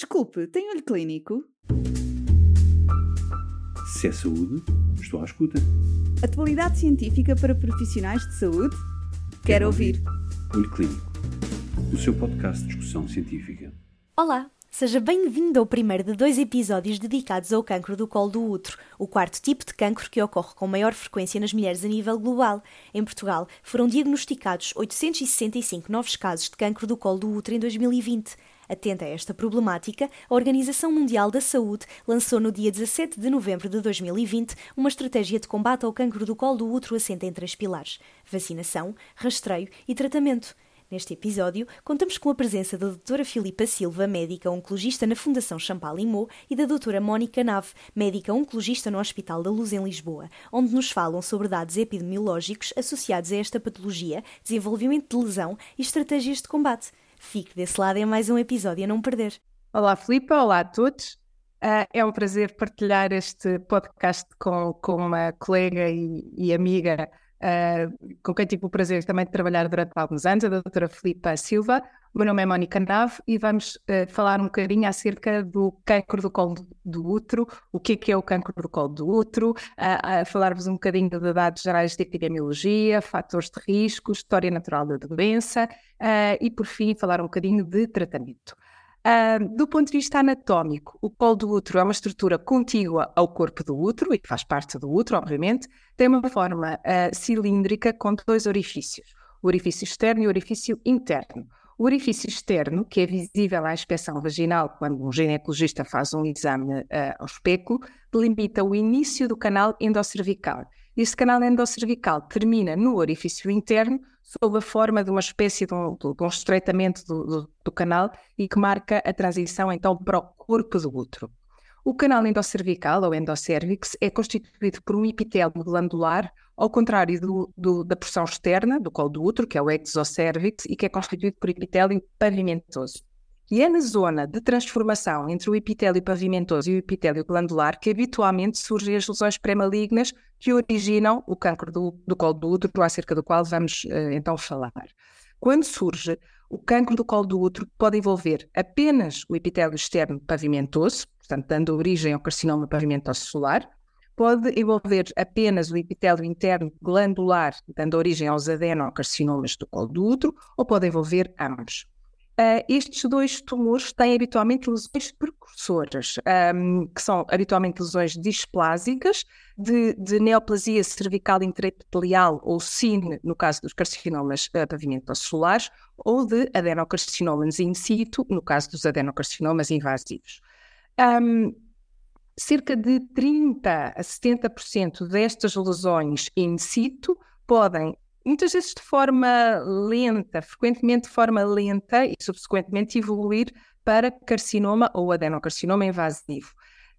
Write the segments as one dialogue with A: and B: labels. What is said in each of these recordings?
A: Desculpe, tem olho clínico?
B: Se é saúde, estou à escuta.
A: Atualidade científica para profissionais de saúde? Quero, ouvir.
B: Olho Clínico, o seu podcast de discussão científica.
C: Olá, seja bem-vindo ao primeiro de dois episódios dedicados ao cancro do colo do útero, o quarto tipo de cancro que ocorre com maior frequência nas mulheres a nível global. Em Portugal, foram diagnosticados 865 novos casos de cancro do colo do útero em 2020. Atenta a esta problemática, a Organização Mundial da Saúde lançou no dia 17 de novembro de 2020 uma estratégia de combate ao cancro do colo do útero assente em três pilares: vacinação, rastreio e tratamento. Neste episódio, contamos com a presença da doutora Filipa Silva, médica oncologista na Fundação Champalimau, e da doutora Mónica Nave, médica oncologista no Hospital da Luz em Lisboa, onde nos falam sobre dados epidemiológicos associados a esta patologia, desenvolvimento de lesão e estratégias de combate. Fique desse lado em mais um episódio a não perder.
D: Olá, Filipa. Olá a todos. Uh, é um prazer partilhar este podcast com, com uma colega e, e amiga uh, com quem tive o prazer também de trabalhar durante alguns anos, a doutora Filipa Silva. O meu nome é Mónica Nave e vamos uh, falar um bocadinho acerca do cancro do colo do útero, o que é, que é o cancro do colo do útero, uh, falar-vos um bocadinho de dados gerais de epidemiologia, fatores de risco, história natural da doença uh, e, por fim, falar um bocadinho de tratamento. Uh, do ponto de vista anatómico, o colo do útero é uma estrutura contígua ao corpo do útero e que faz parte do útero, obviamente. Tem uma forma uh, cilíndrica com dois orifícios, o orifício externo e o orifício interno. O orifício externo, que é visível à inspeção vaginal quando um ginecologista faz um exame uh, ao espéculo, delimita o início do canal endocervical. Este canal endocervical termina no orifício interno, sob a forma de uma espécie de um, de um estreitamento do, do, do, canal e que marca a transição então para o corpo do útero. O canal endocervical, ou endocervix, é constituído por um epitélio glandular, ao contrário do, do, da porção externa do colo do útero, que é o exocervix, e que é constituído por epitélio pavimentoso. E é na zona de transformação entre o epitélio pavimentoso e o epitélio glandular que habitualmente surgem as lesões pré-malignas que originam o câncer do, do colo do útero, acerca do qual vamos uh, então falar. Quando surge, o câncer do colo do útero pode envolver apenas o epitélio externo pavimentoso, portanto, dando origem ao carcinoma pavimentoso solar, pode envolver apenas o epitélio interno glandular, dando origem aos adenocarcinomas do colo do útero, ou pode envolver ambos. Uh, estes dois tumores têm habitualmente lesões precursoras, um, que são habitualmente lesões displásicas, de, de neoplasia cervical intraepitelial ou SIN, no caso dos carcinomas uh, pavimentosos solares, ou de adenocarcinomas in situ, no caso dos adenocarcinomas invasivos. Um, cerca de 30 a 70% destas lesões in situ podem muitas vezes de forma lenta, frequentemente de forma lenta e subsequentemente evoluir para carcinoma ou adenocarcinoma invasivo.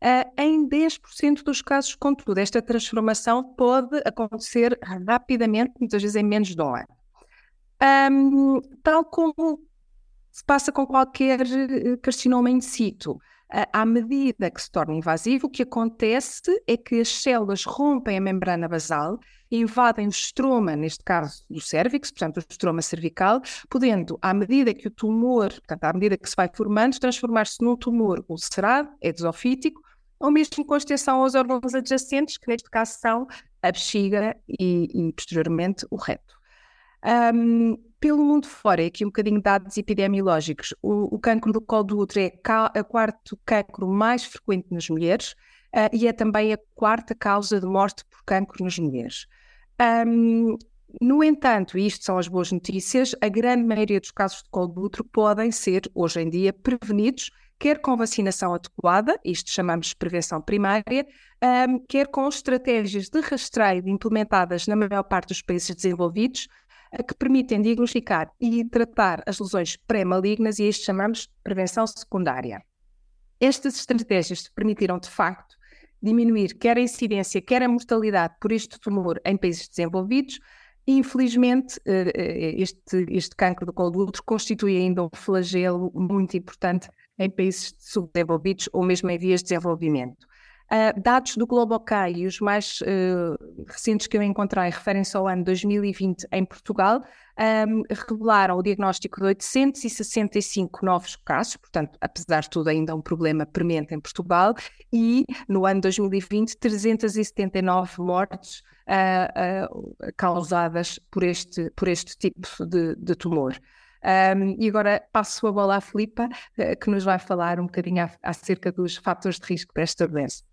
D: Uh, em 10% dos casos, contudo, esta transformação pode acontecer rapidamente, muitas vezes em menos de um ano. Um, tal como se passa com qualquer eh, carcinoma in situ à medida que se torna invasivo, o que acontece é que as células rompem a membrana basal, invadem o estroma, neste caso do cérvix, portanto, o estroma cervical, podendo, à medida que o tumor, portanto, à medida que se vai formando, transformar-se num tumor ulcerado, exofítico, ou mesmo com extensão aos órgãos adjacentes, que neste caso são a bexiga e, e posteriormente o reto. Um, pelo mundo fora, aqui um bocadinho dados epidemiológicos, o, o cancro do colo do útero é o quarto cancro mais frequente nas mulheres uh, e é também a quarta causa de morte por cancro nas mulheres. Um, no entanto, e isto são as boas notícias, a grande maioria dos casos de colo do útero podem ser, hoje em dia, prevenidos, quer com vacinação adequada, isto chamamos de prevenção primária, um, quer com estratégias de rastreio implementadas na maior parte dos países desenvolvidos, que permitem diagnosticar e tratar as lesões pré-malignas e isto chamamos prevenção secundária. Estas estratégias permitiram, de facto, diminuir quer a incidência, quer a mortalidade por este tumor em países desenvolvidos. Infelizmente, eh, eh, este, este cancro do colo do útero constitui ainda um flagelo muito importante em países subdesenvolvidos ou mesmo em vias de desenvolvimento. Uh, dados do Globocai os mais uh, recentes que eu encontrei referem-se ao ano 2020 em Portugal, um, revelaram o diagnóstico de 865 novos casos, portanto, apesar de tudo, ainda um problema premente em Portugal, e no ano 2020, 379 mortes uh, causadas por este, por este tipo de, de tumor. Um, e agora passo a bola à Filipa, que nos vai falar um bocadinho acerca dos fatores de risco para esta doença.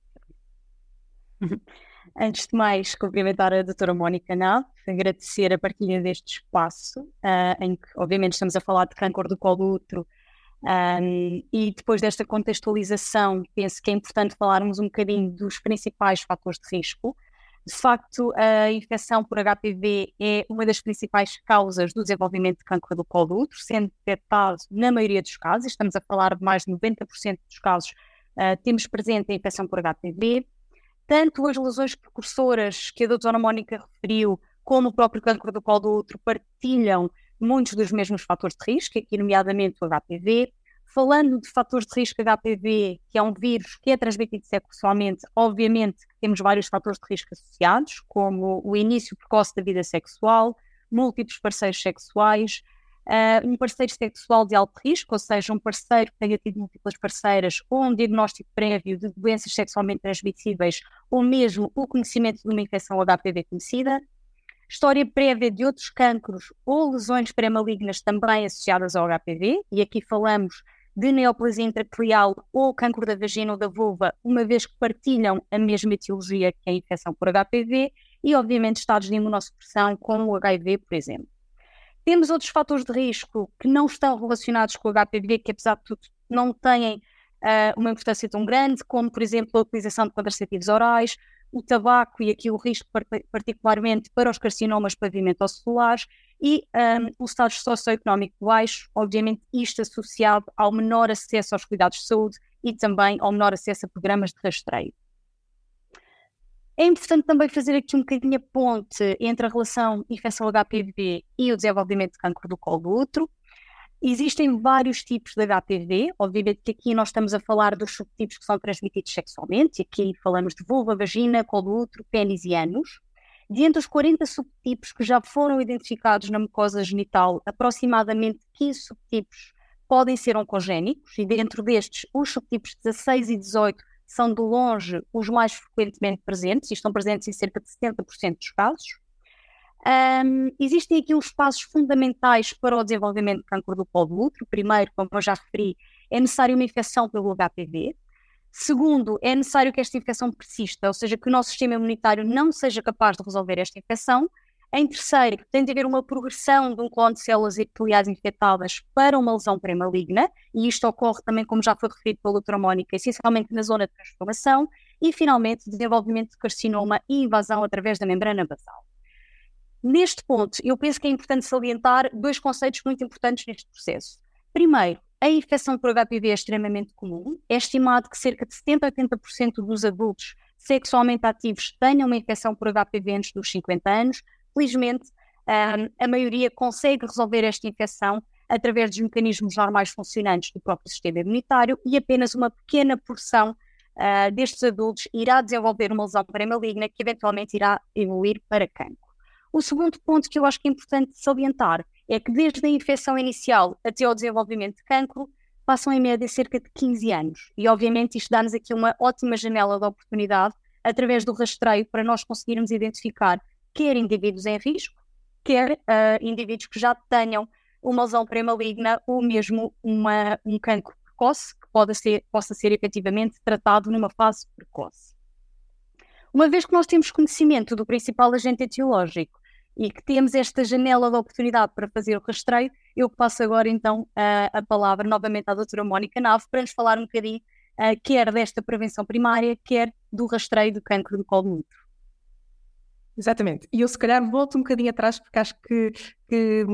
E: Antes de mais, cumprimentar a doutora Mónica Nav, agradecer a partilha deste espaço, uh, em que, obviamente, estamos a falar de câncer do colo útero, um, e depois desta contextualização, penso que é importante falarmos um bocadinho dos principais fatores de risco. De facto, a infecção por HPV é uma das principais causas do desenvolvimento de câncer do colo útero, sendo detectado na maioria dos casos, estamos a falar de mais de 90% dos casos, uh, temos presente a infecção por HPV tanto as lesões precursoras que a doutora Mónica referiu, como o próprio câncer do colo do útero, partilham muitos dos mesmos fatores de risco, aqui nomeadamente o HPV. Falando de fatores de risco HPV, que é um vírus que é transmitido sexualmente, obviamente temos vários fatores de risco associados, como o início precoce da vida sexual, múltiplos parceiros sexuais, uh, um parceiro sexual de alto risco, ou seja, um parceiro que tenha tido múltiplas parceiras, ou um diagnóstico prévio de doenças sexualmente transmissíveis, ou mesmo o conhecimento de uma infecção HPV conhecida, história prévia de outros cancros ou lesões pré-malignas também associadas ao HPV, e aqui falamos de neoplasia intracleal ou cancro da vagina ou da vulva, uma vez que partilham a mesma etiologia que a infecção por HPV, e obviamente estados de imunossupressão como o HIV, por exemplo. Temos outros fatores de risco que não estão relacionados com o HPV, que apesar de tudo não têm uh, uma importância tão grande, como por exemplo a utilização de contraceptivos orais, o tabaco e aqui o risco particularmente para os carcinomas pavimentocelares e um, o estado socioeconómico baixo, obviamente isto associado ao menor acesso aos cuidados de saúde e também ao menor acesso a programas de rastreio. É importante também fazer aqui um bocadinho a ponte entre a relação infecção HPV e o desenvolvimento de câncer do colo do útero. Existem vários tipos de HPV, obviamente que aqui nós estamos a falar dos subtipos que são transmitidos sexualmente, aqui falamos de vulva, vagina, colo do útero, pênis e ânus. De entre os 40 subtipos que já foram identificados na mucosa genital, aproximadamente 15 subtipos podem ser oncogénicos, e dentro destes, os subtipos 16 e 18 são de longe os mais frequentemente presentes e estão presentes em cerca de 70% dos casos. Um, existem aqui uns passos fundamentais para o desenvolvimento de câncer do colo do útero. Primeiro, como eu já referi, é necessário uma infecção pelo HPV. Segundo, é necessário que esta infecção persista, ou seja, que o nosso sistema imunitário não seja capaz de resolver esta infecção. Em terceiro, tem de haver uma progressão de um clone de células epiteliais infectadas para uma lesão pré-maligna, e isto ocorre também, como já foi referido pela doutora Mónica, essencialmente na zona de transformação, e finalmente, desenvolvimento de carcinoma e invasão através da membrana basal. Neste ponto, eu penso que é importante salientar dois conceitos muito importantes neste processo. Primeiro, a infecção por HPV é extremamente comum. É estimado que cerca de 70 a 80% dos adultos sexualmente ativos tenham uma infecção por HPV antes dos 50 anos, Felizmente, a maioria consegue resolver esta infecção através dos mecanismos normais funcionantes do próprio sistema imunitário e apenas uma pequena porção uh, destes adultos irá desenvolver uma lesão pré-maligna que eventualmente irá evoluir para cancro. O segundo ponto que eu acho que é importante salientar é que desde a infecção inicial até ao desenvolvimento de cancro passam em média cerca de 15 anos e obviamente isto dá-nos aqui uma ótima janela de oportunidade através do rastreio para nós conseguirmos identificar quer indivíduos em risco, quer uh, indivíduos que já tenham uma lesão pré-maligna ou mesmo uma, um cancro precoce que pode ser, possa ser efetivamente tratado numa fase precoce. Uma vez que nós temos conhecimento do principal agente etiológico e que temos esta janela de oportunidade para fazer o rastreio, eu passo agora então a, a palavra novamente à doutora Mónica Nave para nos falar um bocadinho uh, quer desta prevenção primária, quer do rastreio do cancro do colo do útero.
D: Exatamente. E eu, se calhar, volto um bocadinho atrás, porque acho que, que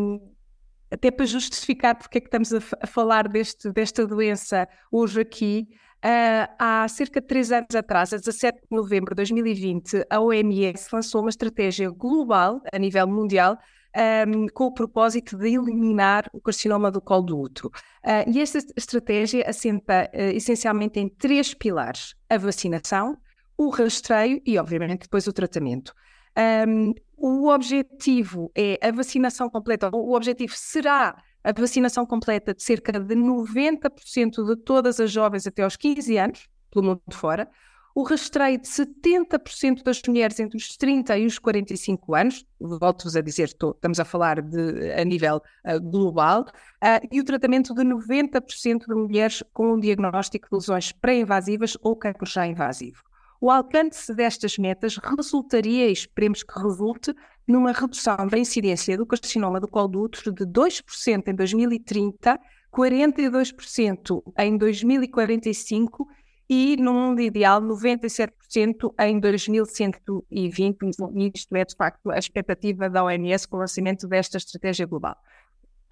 D: até para justificar porque é que estamos a, a falar deste, desta doença hoje aqui, uh, há cerca de três anos atrás, a 17 de novembro de 2020, a OMS lançou uma estratégia global, a nível mundial, um, com o propósito de eliminar o carcinoma do colo do útero. Uh, e esta estratégia assenta uh, essencialmente em três pilares: a vacinação, o rastreio e, obviamente, depois o tratamento. Um, o objetivo é a vacinação completa, o objetivo será a vacinação completa de cerca de 90% de todas as jovens até aos 15 anos, pelo mundo fora, o rastreio de 70% das mulheres entre os 30 e os 45 anos, volto-vos a dizer, estamos a falar de, a nível uh, global, uh, e o tratamento de 90% de mulheres com um diagnóstico de lesões pré-invasivas ou cancro já invasivo. O alcance destas metas resultaria, e esperemos que resulte, numa redução da incidência do carcinoma do colo do útero de 2% em 2030, 42% em 2045 e, no mundo ideal, 97% em 2120. Isto é, de facto, a expectativa da OMS com o lançamento desta estratégia global.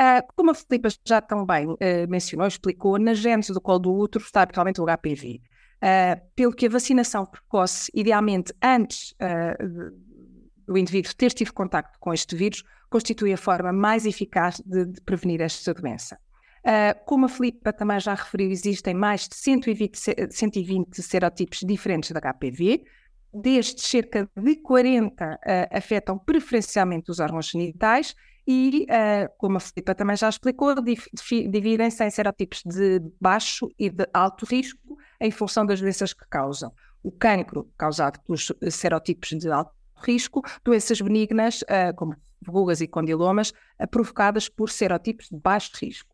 D: Uh, como a Filipa já também uh, mencionou, explicou, na gênese do colo do útero está realmente o HPV. Uh, pelo que a vacinação precoce, idealmente antes do indivíduo ter tido contacto com este vírus, constitui a forma mais eficaz de, de prevenir esta doença. Uh, como a Filipa também já referiu, existem mais de 120, 120 serotipos diferentes da HPV. Destes, cerca de 40 uh, afetam preferencialmente os órgãos genitais e, uh, como a Filipa também já explicou, dividem-se em serotipos de baixo e de alto risco em função das doenças que causam. O cancro, causado pelos serotipos de alto risco, doenças benignas, como rugas e condilomas, provocadas por serotipos de baixo risco.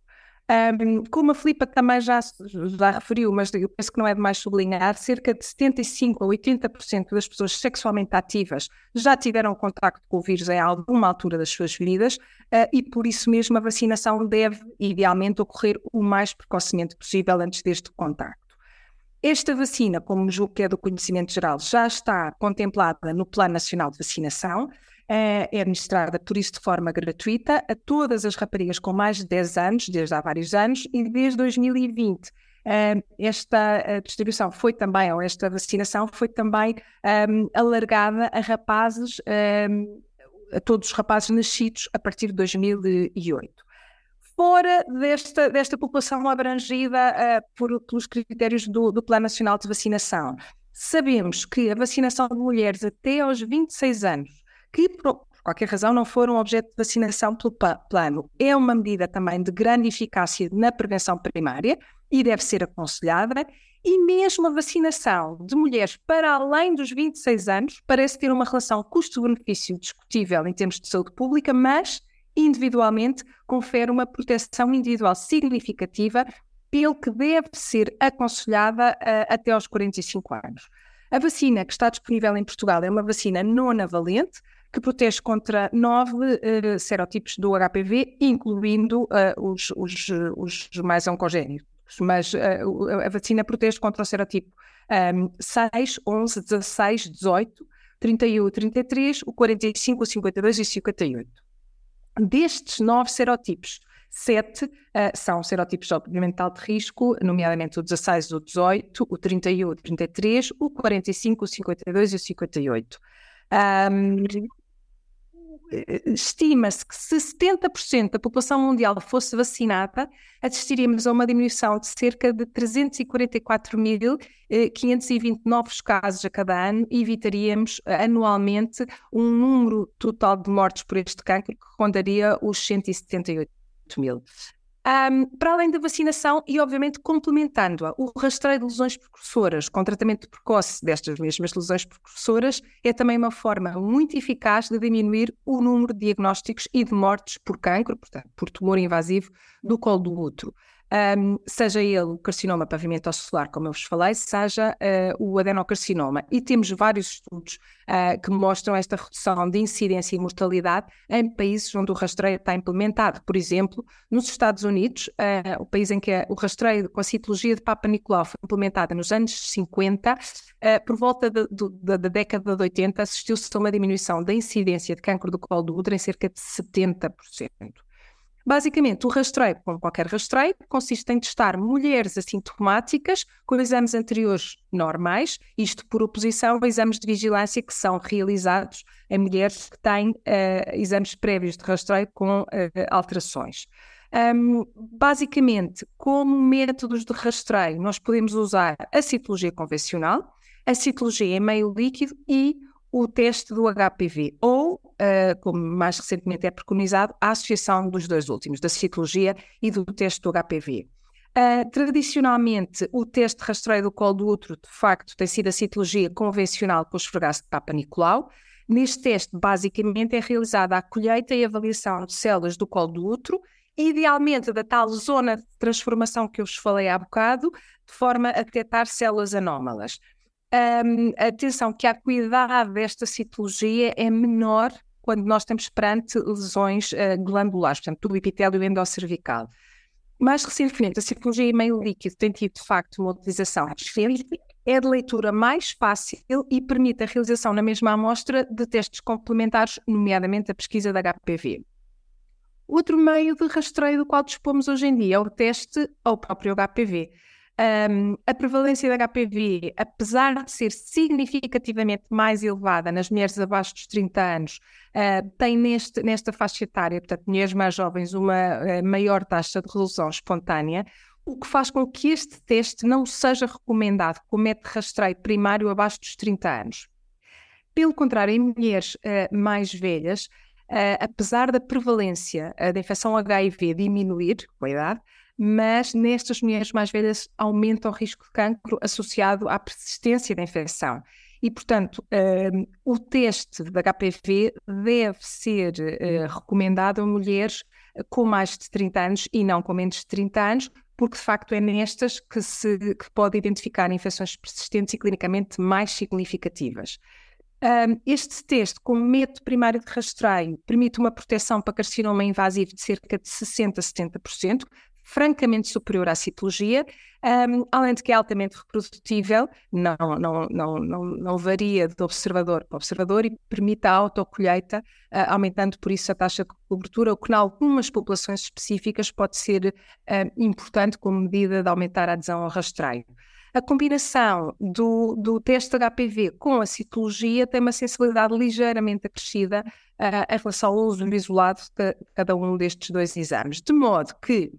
D: Um, como a Filipa também já, já referiu, mas eu penso que não é demais sublinhar, cerca de 75 a 80% das pessoas sexualmente ativas já tiveram contacto com o vírus em alguma altura das suas vidas uh, e por isso mesmo a vacinação deve, idealmente, ocorrer o mais precocemente possível antes deste contacto. Esta vacina, como julgo que é do conhecimento geral, já está contemplada no Plano Nacional de Vacinação é, é administrada, por isso, de forma gratuita a todas as raparigas com mais de 10 anos, desde há vários anos, e desde 2020. esta distribuição foi também, ou esta vacinação foi também um, alargada a rapazes, um, a todos os rapazes nascidos a partir de 2008. Fora desta, desta população abrangida uh, por, pelos critérios do, do Plano Nacional de Vacinação, sabemos que a vacinação de mulheres até aos 26 anos que por qualquer razão não foram objeto de vacinação pelo plano. É uma medida também de grande eficácia na prevenção primária e deve ser aconselhada. E mesmo a vacinação de mulheres para além dos 26 anos parece ter uma relação custo-benefício discutível em termos de saúde pública, mas individualmente confere uma proteção individual significativa, pelo que deve ser aconselhada uh, até aos 45 anos. A vacina que está disponível em Portugal é uma vacina nonavalente, que protege contra nove uh, serotipos do HPV, incluindo uh, os, os, os, mais oncogénicos. Mas uh, a vacina protege contra o serotipo um, 6, 11, 16, 18, 31, 33, o 45, o 52 e o 58. Destes nove serotipos, sete uh, são serotipos obviamente de risco, nomeadamente o 16, o 18, o 31, o 33, o 45, o 52 e o 58. Um, estima-se que se 70% da população mundial fosse vacinada, assistiríamos a uma diminuição de cerca de 344.520 eh, novos casos a cada ano e evitaríamos eh, anualmente um número total de mortes por este cancro que rondaria os 178 mil. Um, para além da vacinação e, obviamente, complementando-a, o rastreio de lesões precursoras com tratamento precoce destas mesmas lesões precursoras é também uma forma muito eficaz de diminuir o número de diagnósticos e de mortes por cancro, portanto, por tumor invasivo do colo do útero um, seja ele o carcinoma pavimentocelular, como eu vos falei, seja uh, o adenocarcinoma. E temos vários estudos uh, que mostram esta redução de incidência e mortalidade em países onde o rastreio está implementado. Por exemplo, nos Estados Unidos, uh, o país em que o rastreio com a citologia de Papa Nicolau foi implementada nos anos 50, por volta de, de, da década de 80, assistiu-se a uma diminuição da incidência de câncer do colo do útero em cerca de 70%. Basicamente, o rastreio, como qualquer rastreio, consiste em testar mulheres assintomáticas com exames anteriores normais, isto por oposição a exames de vigilância que são realizados em mulheres que têm uh, exames prévios de rastreio com uh, alterações. Um, basicamente, como métodos de rastreio, nós podemos usar a citologia convencional, a citologia em meio líquido e o teste do HPV, ou, uh, como mais recentemente é preconizado, a associação dos dois últimos, da citologia e do teste do HPV. Uh, tradicionalmente, o teste de rastreio do colo do útero, de facto, tem sido a citologia convencional com o esfregaço de Papa Nicolau. Neste teste, basicamente, é realizada a colheita e avaliação de células do colo do útero, idealmente da tal zona de transformação que eu vos falei há bocado, de forma a detectar células anómalas. Um, atenção, que a cuidado desta citologia é menor quando nós estamos perante lesões uh, glandulares, portanto, do epitélio endocervical. Mais recentemente, a citologia em meio líquido tem tido, de facto, uma utilização é de leitura mais fácil e permite a realização na mesma amostra de testes complementares, nomeadamente a pesquisa da HPV. Outro meio de rastreio do qual dispomos hoje em dia é o teste ao próprio HPV. Um, a prevalência da HPV, apesar de ser significativamente mais elevada nas mulheres abaixo dos 30 anos, uh, tem neste, nesta faixa etária, portanto, mulheres mais jovens, uma uh, maior taxa de resolução espontânea, o que faz com que este teste não seja recomendado como método de rastreio primário abaixo dos 30 anos. Pelo contrário, em mulheres uh, mais velhas, apesar da prevalência da infecção HIV diminuir com a idade, mas nestas mulheres mais velhas aumenta o risco de cancro associado à persistência da infecção. E, portanto, uh, o teste de HPV deve ser uh, recomendado a mulheres com mais de 30 anos e não com menos de 30 anos, porque de facto é nestas que se que pode identificar infecções persistentes e clinicamente mais significativas. Um, este teste, como método primário de rastreio, permite uma proteção para carcinoma invasivo de cerca de 60% a 70%, francamente superior à citologia, um, além de que é altamente reprodutível, não, não, não, não, não varia de observador para observador e permite a autocolheita, uh, aumentando por isso a taxa de cobertura, o que em algumas populações específicas pode ser uh, importante como medida de aumentar a adesão ao rastreio. A combinação do, do teste HPV com a citologia tem uma sensibilidade ligeiramente acrescida uh, em relação ao uso isolado de cada um destes dois exames, de modo que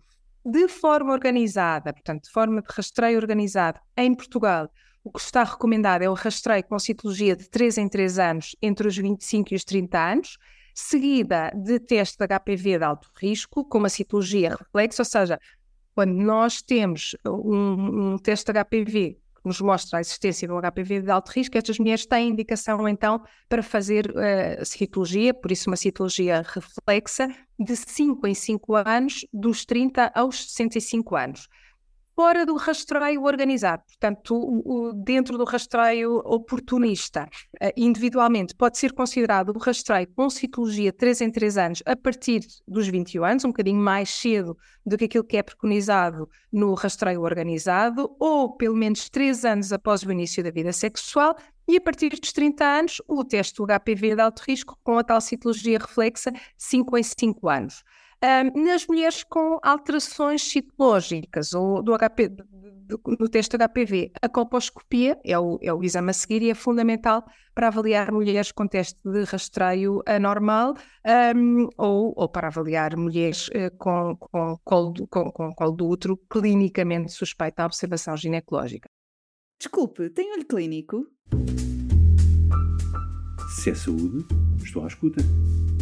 D: de forma organizada, portanto, de forma de rastreio organizado em Portugal, o que está recomendado é o rastreio com citologia de 3 em 3 anos entre os 25 e os 30 anos, seguida de teste de HPV de alto risco, com uma citologia reflexa, ou seja, quando nós temos um, um teste de HPV que nos mostra a existência de um HPV de alto risco, estas mulheres têm indicação então para fazer uh, citologia, por isso uma citologia reflexa, de 5 em 5 anos, dos 30 aos 65 anos fora do rastreio organizado, portanto, dentro do rastreio oportunista. Uh, individualmente, pode ser considerado o rastreio com citologia 3 em 3 anos a partir dos 21 anos, um bocadinho mais cedo do que aquilo que é preconizado no rastreio organizado, ou pelo menos 3 anos após o início da vida sexual, e a partir dos 30 anos, o teste do HPV de alto risco com a tal citologia reflexa 5 em 5 anos. Um, nas mulheres com alterações citológicas ou do HP, no teste HPV, a colposcopia é o, é o exame a seguir e é fundamental para avaliar mulheres com teste de rastreio anormal um, ou, ou, para avaliar mulheres uh, com, com, colo do, com, com colo do útero clinicamente suspeita à observação ginecológica.
A: Desculpe, tem olho clínico?
B: Se é saúde, estou à escuta.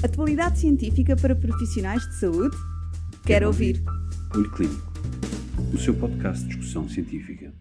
A: Atualidade científica para profissionais de saúde? Quero, Quero ouvir.
B: ouvir. Olho Clínico, o seu podcast de discussão científica.